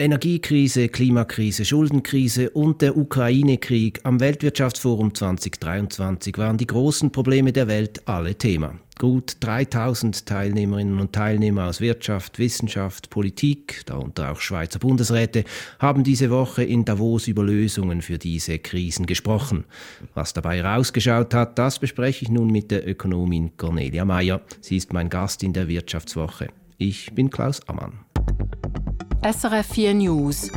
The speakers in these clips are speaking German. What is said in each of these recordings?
Energiekrise, Klimakrise, Schuldenkrise und der Ukraine-Krieg am Weltwirtschaftsforum 2023 waren die großen Probleme der Welt alle Thema. Gut 3000 Teilnehmerinnen und Teilnehmer aus Wirtschaft, Wissenschaft, Politik, darunter auch Schweizer Bundesräte, haben diese Woche in Davos über Lösungen für diese Krisen gesprochen. Was dabei rausgeschaut hat, das bespreche ich nun mit der Ökonomin Cornelia Mayer. Sie ist mein Gast in der Wirtschaftswoche. Ich bin Klaus Ammann. SRF 4 News,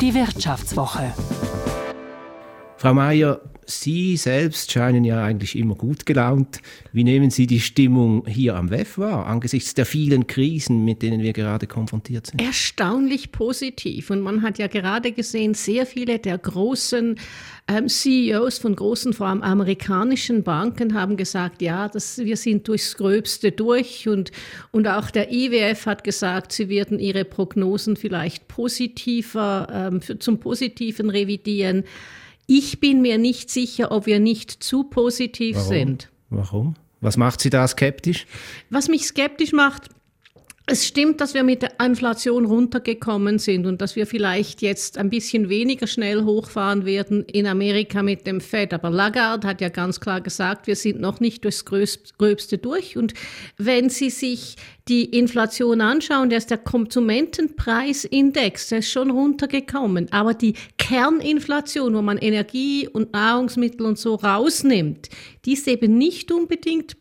die Wirtschaftswoche. Frau Mayer, Sie selbst scheinen ja eigentlich immer gut gelaunt. Wie nehmen Sie die Stimmung hier am WEF wahr, angesichts der vielen Krisen, mit denen wir gerade konfrontiert sind? Erstaunlich positiv. Und man hat ja gerade gesehen, sehr viele der großen ähm, CEOs von großen, vor allem amerikanischen Banken haben gesagt, ja, das, wir sind durchs Gröbste durch. Und, und auch der IWF hat gesagt, sie werden ihre Prognosen vielleicht positiver, ähm, für, zum Positiven revidieren. Ich bin mir nicht sicher, ob wir nicht zu positiv Warum? sind. Warum? Was macht Sie da skeptisch? Was mich skeptisch macht, es stimmt, dass wir mit der Inflation runtergekommen sind und dass wir vielleicht jetzt ein bisschen weniger schnell hochfahren werden in Amerika mit dem Fed. Aber Lagarde hat ja ganz klar gesagt, wir sind noch nicht durchs Gröbste durch. Und wenn Sie sich die Inflation anschauen, der ist der Konsumentenpreisindex, der ist schon runtergekommen. Aber die Kerninflation, wo man Energie und Nahrungsmittel und so rausnimmt, die ist eben nicht unbedingt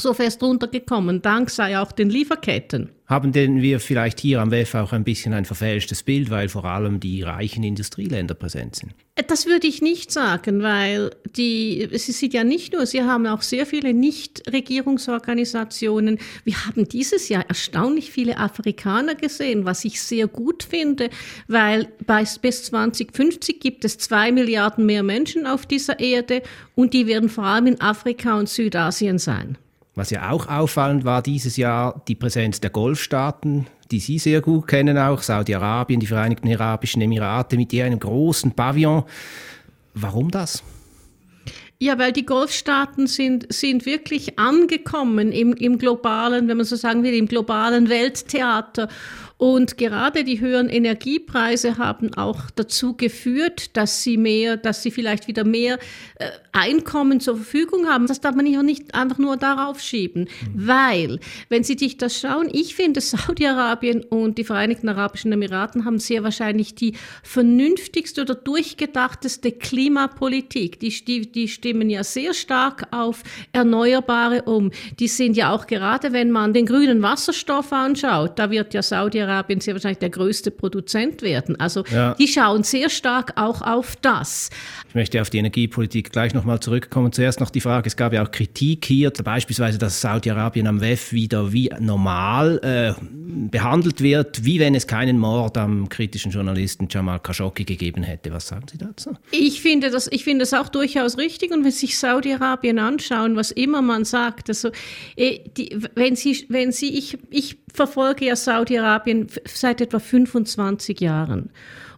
so fest runtergekommen, dank sei auch den Lieferketten. Haben denn wir vielleicht hier am WEF auch ein bisschen ein verfälschtes Bild, weil vor allem die reichen Industrieländer präsent sind? Das würde ich nicht sagen, weil die, Sie sind ja nicht nur, Sie haben auch sehr viele Nichtregierungsorganisationen. Wir haben dieses Jahr erstaunlich viele Afrikaner gesehen, was ich sehr gut finde, weil bis 2050 gibt es zwei Milliarden mehr Menschen auf dieser Erde und die werden vor allem in Afrika und Südasien sein. Was ja auch auffallend war dieses Jahr, die Präsenz der Golfstaaten, die Sie sehr gut kennen auch, Saudi-Arabien, die Vereinigten Arabischen Emirate mit ihrem großen Pavillon. Warum das? Ja, weil die Golfstaaten sind, sind wirklich angekommen im, im globalen, wenn man so sagen will, im globalen Welttheater. Und gerade die höheren Energiepreise haben auch dazu geführt, dass sie mehr, dass sie vielleicht wieder mehr äh, Einkommen zur Verfügung haben. Das darf man ja nicht einfach nur darauf schieben, mhm. weil, wenn Sie sich das schauen, ich finde, Saudi-Arabien und die Vereinigten Arabischen Emiraten haben sehr wahrscheinlich die vernünftigste oder durchgedachteste Klimapolitik. Die, die, die stimmen ja sehr stark auf Erneuerbare um. Die sind ja auch gerade, wenn man den grünen Wasserstoff anschaut, da wird ja Saudi-Arabien sehr wahrscheinlich der größte Produzent werden. Also ja. die schauen sehr stark auch auf das. Ich möchte auf die Energiepolitik gleich noch nochmal zurückkommen. Zuerst noch die Frage, es gab ja auch Kritik hier, beispielsweise, dass Saudi-Arabien am WEF wieder wie normal äh, behandelt wird, wie wenn es keinen Mord am kritischen Journalisten Jamal Khashoggi gegeben hätte. Was sagen Sie dazu? Ich finde das, ich finde das auch durchaus richtig und wenn Sie sich Saudi-Arabien anschauen, was immer man sagt, also äh, die, wenn Sie, wenn Sie, ich, ich verfolge ja Saudi-Arabien seit etwa 25 Jahren.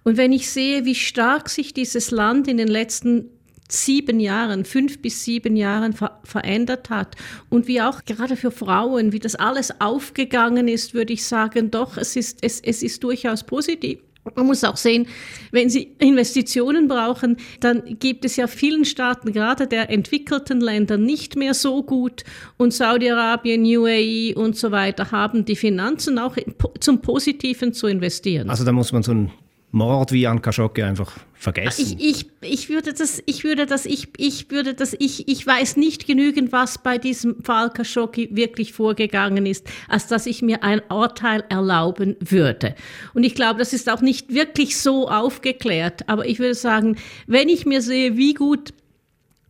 Und wenn ich sehe, wie stark sich dieses Land in den letzten sieben Jahren, fünf bis sieben Jahren ver verändert hat und wie auch gerade für Frauen, wie das alles aufgegangen ist, würde ich sagen, doch, es ist, es, es ist durchaus positiv. Man muss auch sehen, wenn Sie Investitionen brauchen, dann gibt es ja vielen Staaten, gerade der entwickelten Länder, nicht mehr so gut. Und Saudi-Arabien, UAE und so weiter haben die Finanzen auch zum Positiven zu investieren. Also da muss man so ein Mord wie an Khashoggi einfach vergessen. Ich, ich, ich würde das, ich würde das, ich, ich würde das, ich, ich weiß nicht genügend, was bei diesem Fall Khashoggi wirklich vorgegangen ist, als dass ich mir ein Urteil erlauben würde. Und ich glaube, das ist auch nicht wirklich so aufgeklärt. Aber ich würde sagen, wenn ich mir sehe, wie gut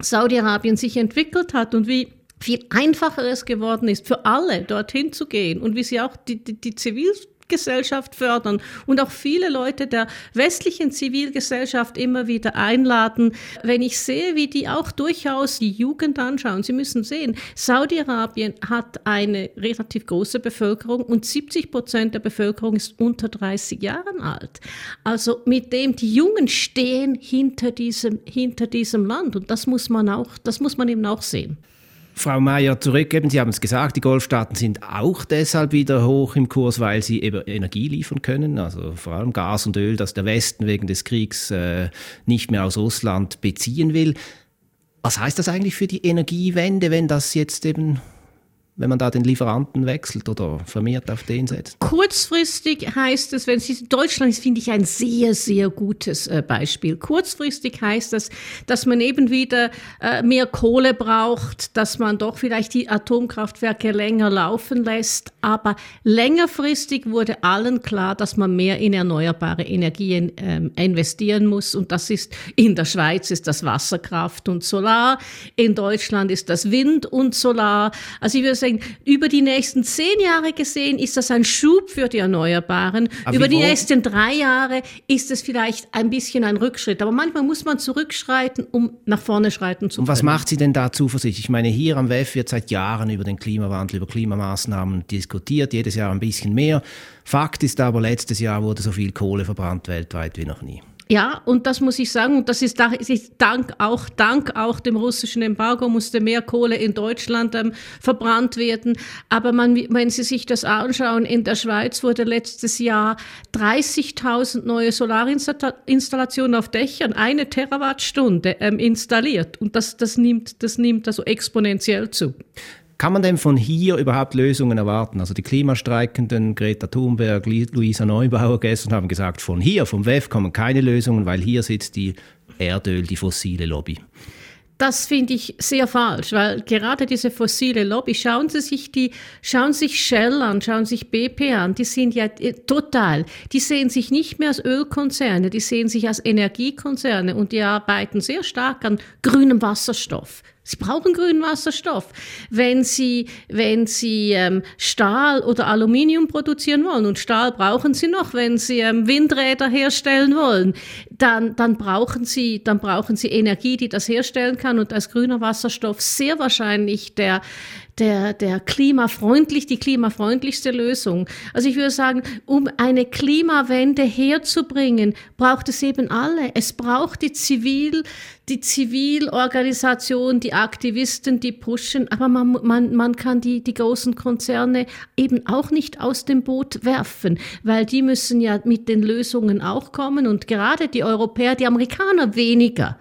Saudi-Arabien sich entwickelt hat und wie viel einfacher es geworden ist, für alle dorthin zu gehen und wie sie auch die, die, die Zivil Zivilgesellschaft fördern und auch viele Leute der westlichen Zivilgesellschaft immer wieder einladen. Wenn ich sehe, wie die auch durchaus die Jugend anschauen, Sie müssen sehen, Saudi-Arabien hat eine relativ große Bevölkerung und 70 Prozent der Bevölkerung ist unter 30 Jahren alt. Also mit dem die Jungen stehen hinter diesem, hinter diesem Land und das muss man auch, das muss man eben auch sehen. Frau Mayer, zurückgeben, Sie haben es gesagt, die Golfstaaten sind auch deshalb wieder hoch im Kurs, weil sie eben Energie liefern können, also vor allem Gas und Öl, das der Westen wegen des Kriegs äh, nicht mehr aus Russland beziehen will. Was heißt das eigentlich für die Energiewende, wenn das jetzt eben wenn man da den Lieferanten wechselt oder vermehrt auf den setzt? Kurzfristig heißt es, wenn es Deutschland ist, finde ich ein sehr, sehr gutes äh, Beispiel. Kurzfristig heißt das, dass man eben wieder äh, mehr Kohle braucht, dass man doch vielleicht die Atomkraftwerke länger laufen lässt. Aber längerfristig wurde allen klar, dass man mehr in erneuerbare Energien ähm, investieren muss. Und das ist in der Schweiz ist das Wasserkraft und Solar, in Deutschland ist das Wind und Solar. Also ich würde sagen, über die nächsten zehn Jahre gesehen ist das ein Schub für die Erneuerbaren. Aber über die nächsten drei Jahre ist es vielleicht ein bisschen ein Rückschritt. Aber manchmal muss man zurückschreiten, um nach vorne schreiten zu können. Und was macht Sie denn da zuversichtlich? Ich meine, hier am WEF wird seit Jahren über den Klimawandel, über Klimamaßnahmen diskutiert, jedes Jahr ein bisschen mehr. Fakt ist aber, letztes Jahr wurde so viel Kohle verbrannt weltweit wie noch nie. Ja, und das muss ich sagen, und das ist, dank auch, dank auch dem russischen Embargo musste mehr Kohle in Deutschland ähm, verbrannt werden. Aber man, wenn Sie sich das anschauen, in der Schweiz wurde letztes Jahr 30.000 neue Solarinstallationen auf Dächern, eine Terawattstunde ähm, installiert. Und das, das, nimmt, das nimmt also exponentiell zu. Kann man denn von hier überhaupt Lösungen erwarten? Also die Klimastreikenden, Greta Thunberg, Luisa Neubauer gestern haben gesagt, von hier, vom WEF kommen keine Lösungen, weil hier sitzt die Erdöl, die fossile Lobby. Das finde ich sehr falsch, weil gerade diese fossile Lobby, schauen Sie sich die, schauen sich Shell an, schauen sich BP an, die sind ja äh, total, die sehen sich nicht mehr als Ölkonzerne, die sehen sich als Energiekonzerne und die arbeiten sehr stark an grünem Wasserstoff. Sie brauchen grünen Wasserstoff. Wenn Sie, wenn Sie ähm, Stahl oder Aluminium produzieren wollen, und Stahl brauchen Sie noch, wenn Sie ähm, Windräder herstellen wollen, dann, dann, brauchen Sie, dann brauchen Sie Energie, die das herstellen kann. Und als grüner Wasserstoff sehr wahrscheinlich der, der, der klimafreundlich, die klimafreundlichste Lösung. Also ich würde sagen, um eine Klimawende herzubringen, braucht es eben alle. Es braucht die Zivil, die Zivilorganisation, die Aktivisten, die pushen, aber man, man, man kann die, die großen Konzerne eben auch nicht aus dem Boot werfen, weil die müssen ja mit den Lösungen auch kommen und gerade die Europäer, die Amerikaner weniger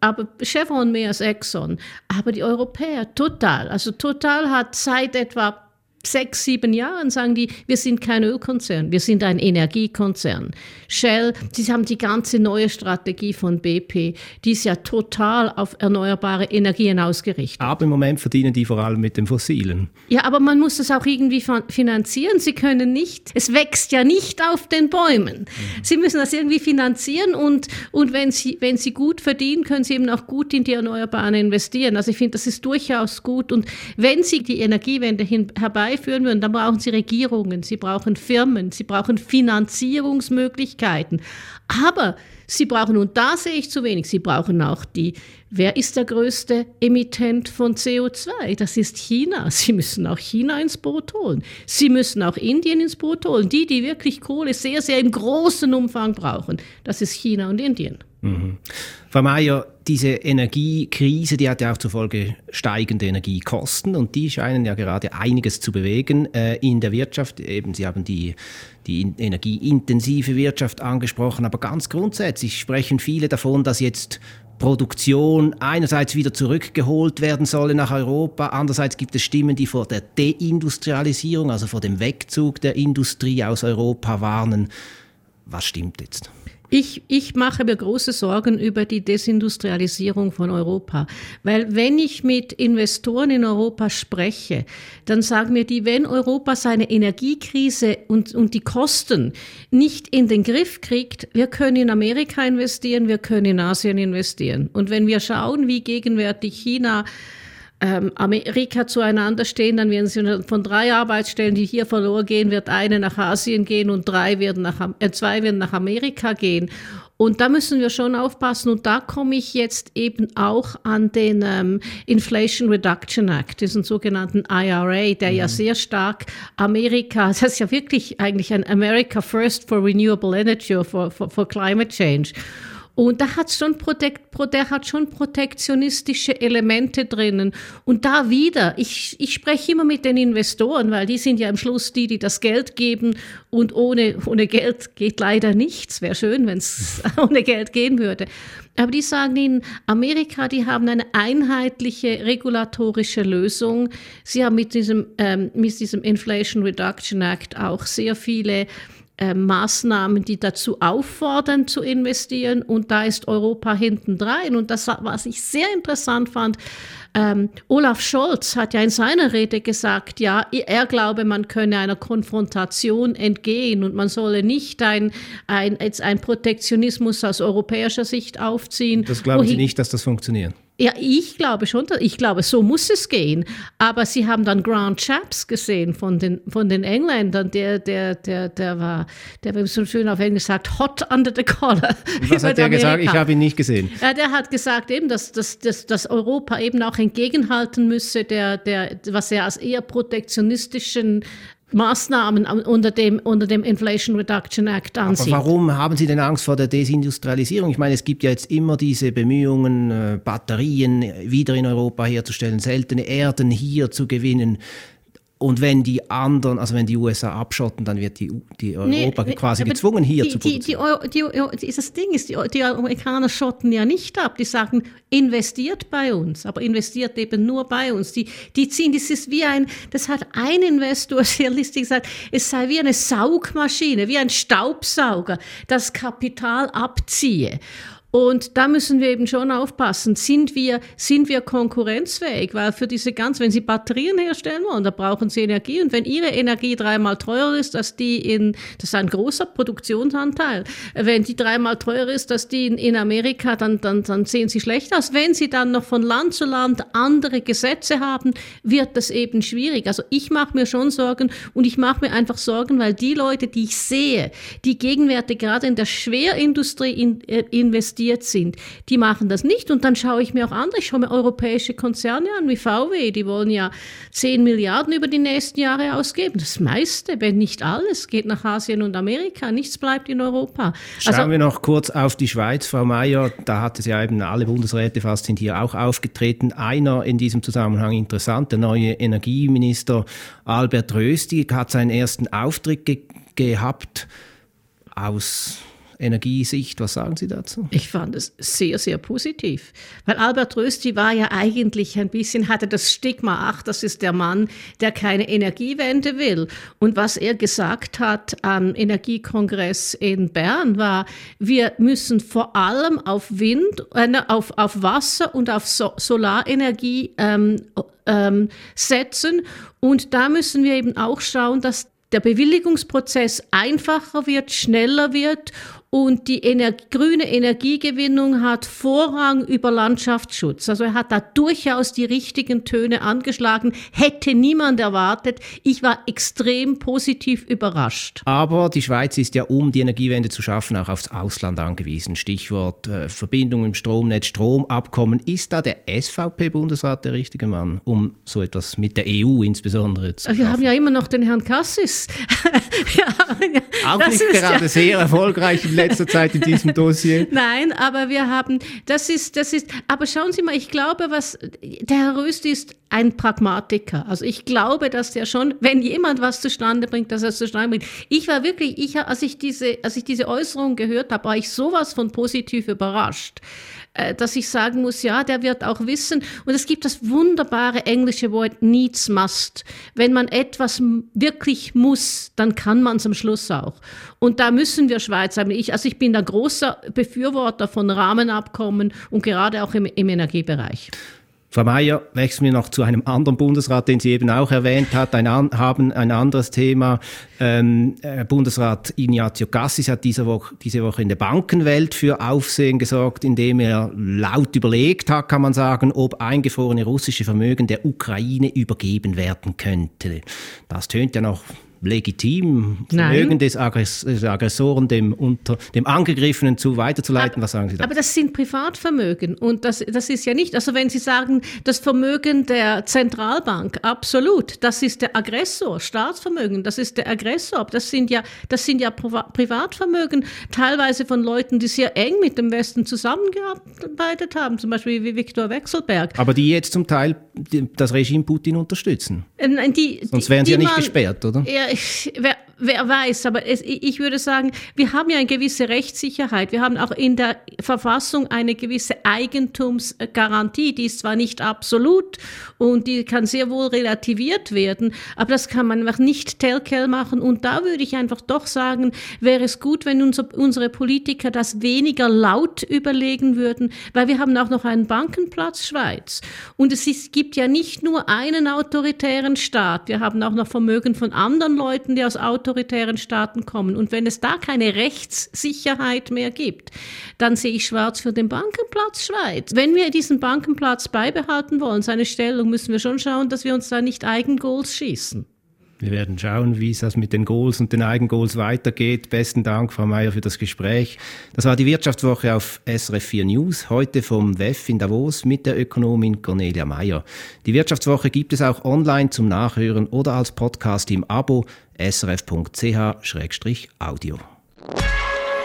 aber Chevron mehr als Exxon. Aber die Europäer total. Also total hat seit etwa sechs, sieben Jahren sagen die, wir sind kein Ölkonzern, wir sind ein Energiekonzern. Shell, sie haben die ganze neue Strategie von BP, die ist ja total auf erneuerbare Energien ausgerichtet. Aber im Moment verdienen die vor allem mit dem Fossilen. Ja, aber man muss das auch irgendwie finanzieren. Sie können nicht, es wächst ja nicht auf den Bäumen. Mhm. Sie müssen das irgendwie finanzieren und, und wenn, sie, wenn sie gut verdienen, können sie eben auch gut in die Erneuerbaren investieren. Also ich finde, das ist durchaus gut. Und wenn sie die Energiewende hin, herbei herbeiführen würden, dann brauchen sie Regierungen, sie brauchen Firmen, sie brauchen Finanzierungsmöglichkeiten. Aber sie brauchen, und da sehe ich zu wenig, sie brauchen auch die, wer ist der größte Emittent von CO2? Das ist China. Sie müssen auch China ins Boot holen. Sie müssen auch Indien ins Boot holen. Die, die wirklich Kohle sehr, sehr im großen Umfang brauchen, das ist China und Indien. Mhm. Frau Mayer, diese Energiekrise, die hat ja auch zur Folge steigende Energiekosten und die scheinen ja gerade einiges zu bewegen äh, in der Wirtschaft. Eben, Sie haben die, die energieintensive Wirtschaft angesprochen, aber ganz grundsätzlich sprechen viele davon, dass jetzt Produktion einerseits wieder zurückgeholt werden solle nach Europa, andererseits gibt es Stimmen, die vor der Deindustrialisierung, also vor dem Wegzug der Industrie aus Europa warnen. Was stimmt jetzt? Ich, ich mache mir große Sorgen über die Desindustrialisierung von Europa, weil wenn ich mit Investoren in Europa spreche, dann sagen mir die, wenn Europa seine Energiekrise und, und die Kosten nicht in den Griff kriegt, wir können in Amerika investieren, wir können in Asien investieren. Und wenn wir schauen, wie gegenwärtig China ähm, Amerika zueinander stehen, dann werden sie von drei Arbeitsstellen, die hier verloren gehen, wird eine nach Asien gehen und drei werden nach, äh, zwei werden nach Amerika gehen. Und da müssen wir schon aufpassen. Und da komme ich jetzt eben auch an den ähm, Inflation Reduction Act, diesen sogenannten IRA, der mhm. ja sehr stark Amerika, das ist ja wirklich eigentlich ein America First for Renewable Energy or for, for, for Climate Change. Und da hat's schon Protekt, der hat schon protektionistische Elemente drinnen. Und da wieder, ich, ich spreche immer mit den Investoren, weil die sind ja am Schluss die, die das Geld geben. Und ohne, ohne Geld geht leider nichts. Wäre schön, wenn es ohne Geld gehen würde. Aber die sagen Ihnen, Amerika, die haben eine einheitliche regulatorische Lösung. Sie haben mit diesem, ähm, mit diesem Inflation Reduction Act auch sehr viele äh, Maßnahmen, die dazu auffordern zu investieren. Und da ist Europa hintendrein. Und das, was ich sehr interessant fand, ähm, Olaf Scholz hat ja in seiner Rede gesagt, ja, er glaube, man könne einer Konfrontation entgehen und man solle nicht ein, ein, ein Protektionismus aus europäischer Sicht aufziehen. Das glauben Sie nicht, dass das funktioniert? Ja, ich glaube schon, ich glaube, so muss es gehen. Aber Sie haben dann Grant Chaps gesehen von den, von den Engländern, der, der, der, der war, der war so schön auf Englisch sagt, hot under the collar. Was hat der gesagt? Ich habe ihn nicht gesehen. Ja, der hat gesagt eben, dass, dass, dass, dass Europa eben auch entgegenhalten müsse, der, der, was er als eher protektionistischen Maßnahmen unter dem, unter dem Inflation Reduction Act ansieht. Aber warum haben Sie denn Angst vor der Desindustrialisierung? Ich meine, es gibt ja jetzt immer diese Bemühungen, äh, Batterien wieder in Europa herzustellen, seltene Erden hier zu gewinnen. Und wenn die anderen, also wenn die USA abschotten, dann wird die, die Europa nee, quasi gezwungen, hier die, zu produzieren. Die, die, die, das Ding ist, die, die Amerikaner schotten ja nicht ab. Die sagen, investiert bei uns, aber investiert eben nur bei uns. Die, die ziehen, das ist wie ein, das hat ein Investor sehr listig gesagt, es sei wie eine Saugmaschine, wie ein Staubsauger, das Kapital abziehe. Und da müssen wir eben schon aufpassen. Sind wir, sind wir konkurrenzfähig? Weil für diese ganz, wenn Sie Batterien herstellen wollen, da brauchen Sie Energie. Und wenn Ihre Energie dreimal teurer ist, als die in, das ist ein großer Produktionsanteil. Wenn die dreimal teurer ist, als die in, in Amerika, dann, dann, dann sehen Sie schlecht aus. Wenn Sie dann noch von Land zu Land andere Gesetze haben, wird das eben schwierig. Also ich mache mir schon Sorgen und ich mache mir einfach Sorgen, weil die Leute, die ich sehe, die gegenwärtig gerade in der Schwerindustrie in, äh, investieren, investiert sind. Die machen das nicht. Und dann schaue ich mir auch andere, ich schaue mir europäische Konzerne an, wie VW, die wollen ja 10 Milliarden über die nächsten Jahre ausgeben. Das meiste, wenn nicht alles, geht nach Asien und Amerika. Nichts bleibt in Europa. Schauen also, wir noch kurz auf die Schweiz, Frau Mayer. Da hat es ja eben alle Bundesräte fast sind hier auch aufgetreten. Einer in diesem Zusammenhang interessant, der neue Energieminister Albert Rösti hat seinen ersten Auftritt ge gehabt aus Energiesicht. Was sagen Sie dazu? Ich fand es sehr, sehr positiv. Weil Albert Rösti war ja eigentlich ein bisschen, hatte das Stigma, ach, das ist der Mann, der keine Energiewende will. Und was er gesagt hat am Energiekongress in Bern war, wir müssen vor allem auf Wind, äh, auf, auf Wasser und auf so Solarenergie ähm, ähm, setzen. Und da müssen wir eben auch schauen, dass der Bewilligungsprozess einfacher wird, schneller wird und die Ener grüne Energiegewinnung hat Vorrang über Landschaftsschutz. Also er hat da durchaus die richtigen Töne angeschlagen, hätte niemand erwartet. Ich war extrem positiv überrascht. Aber die Schweiz ist ja, um die Energiewende zu schaffen, auch aufs Ausland angewiesen. Stichwort äh, Verbindung im Stromnetz, Stromabkommen. Ist da der SVP-Bundesrat der richtige Mann, um so etwas mit der EU insbesondere zu Wir haben ja immer noch den Herrn Kassis. ja, auch nicht gerade ja sehr erfolgreich letzter Zeit in diesem Dossier. Nein, aber wir haben, das ist, das ist, aber schauen Sie mal, ich glaube, was, der Herr Röst ist ein Pragmatiker. Also ich glaube, dass der schon, wenn jemand was zustande bringt, dass er es zustande bringt. Ich war wirklich, ich, als ich diese, als ich diese Äußerung gehört habe, war ich sowas von positiv überrascht. Äh, dass ich sagen muss, ja, der wird auch wissen. Und es gibt das wunderbare englische Wort needs must. Wenn man etwas wirklich muss, dann kann man es am Schluss auch. Und da müssen wir Schweiz haben. Ich, also ich bin ein großer Befürworter von Rahmenabkommen und gerade auch im, im Energiebereich. Frau Mayer, wechseln wir noch zu einem anderen Bundesrat, den Sie eben auch erwähnt hat, ein, haben ein anderes Thema. Ähm, äh, Bundesrat Ignazio Cassis hat diese Woche, diese Woche in der Bankenwelt für Aufsehen gesorgt, indem er laut überlegt hat, kann man sagen, ob eingefrorene russische Vermögen der Ukraine übergeben werden könnte. Das tönt ja noch legitim, Vermögen des, Aggress des, Aggressoren dem, unter, dem Angegriffenen zu weiterzuleiten? Aber, Was sagen Sie da? Aber das sind Privatvermögen und das, das ist ja nicht, also wenn Sie sagen, das Vermögen der Zentralbank, absolut, das ist der Aggressor, Staatsvermögen, das ist der Aggressor, das sind ja, das sind ja Privatvermögen, teilweise von Leuten, die sehr eng mit dem Westen zusammengearbeitet haben, zum Beispiel wie Viktor Wechselberg. Aber die jetzt zum Teil das Regime Putin unterstützen. Äh, nein, die, Sonst wären sie ja nicht man, gesperrt, oder? Ja, wer, wer weiß, aber es, ich würde sagen, wir haben ja eine gewisse Rechtssicherheit. Wir haben auch in der Verfassung eine gewisse Eigentumsgarantie. Die ist zwar nicht absolut und die kann sehr wohl relativiert werden, aber das kann man einfach nicht telltale machen. Und da würde ich einfach doch sagen, wäre es gut, wenn unser, unsere Politiker das weniger laut überlegen würden, weil wir haben auch noch einen Bankenplatz Schweiz. Und es ist, gibt ja nicht nur einen autoritären Staat. Wir haben auch noch Vermögen von anderen Leuten, die aus Autoritären Staaten kommen. Und wenn es da keine Rechtssicherheit mehr gibt, dann sehe ich schwarz für den Bankenplatz Schweiz. Wenn wir diesen Bankenplatz beibehalten wollen, seine Stellung, müssen wir schon schauen, dass wir uns da nicht Eigengoals schießen. Wir werden schauen, wie es das mit den Goals und den Eigengoals weitergeht. Besten Dank, Frau Mayer, für das Gespräch. Das war die Wirtschaftswoche auf SRF 4 News, heute vom WEF in Davos mit der Ökonomin Cornelia Mayer. Die Wirtschaftswoche gibt es auch online zum Nachhören oder als Podcast im Abo srf.ch-audio.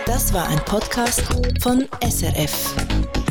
Das war ein Podcast von SRF.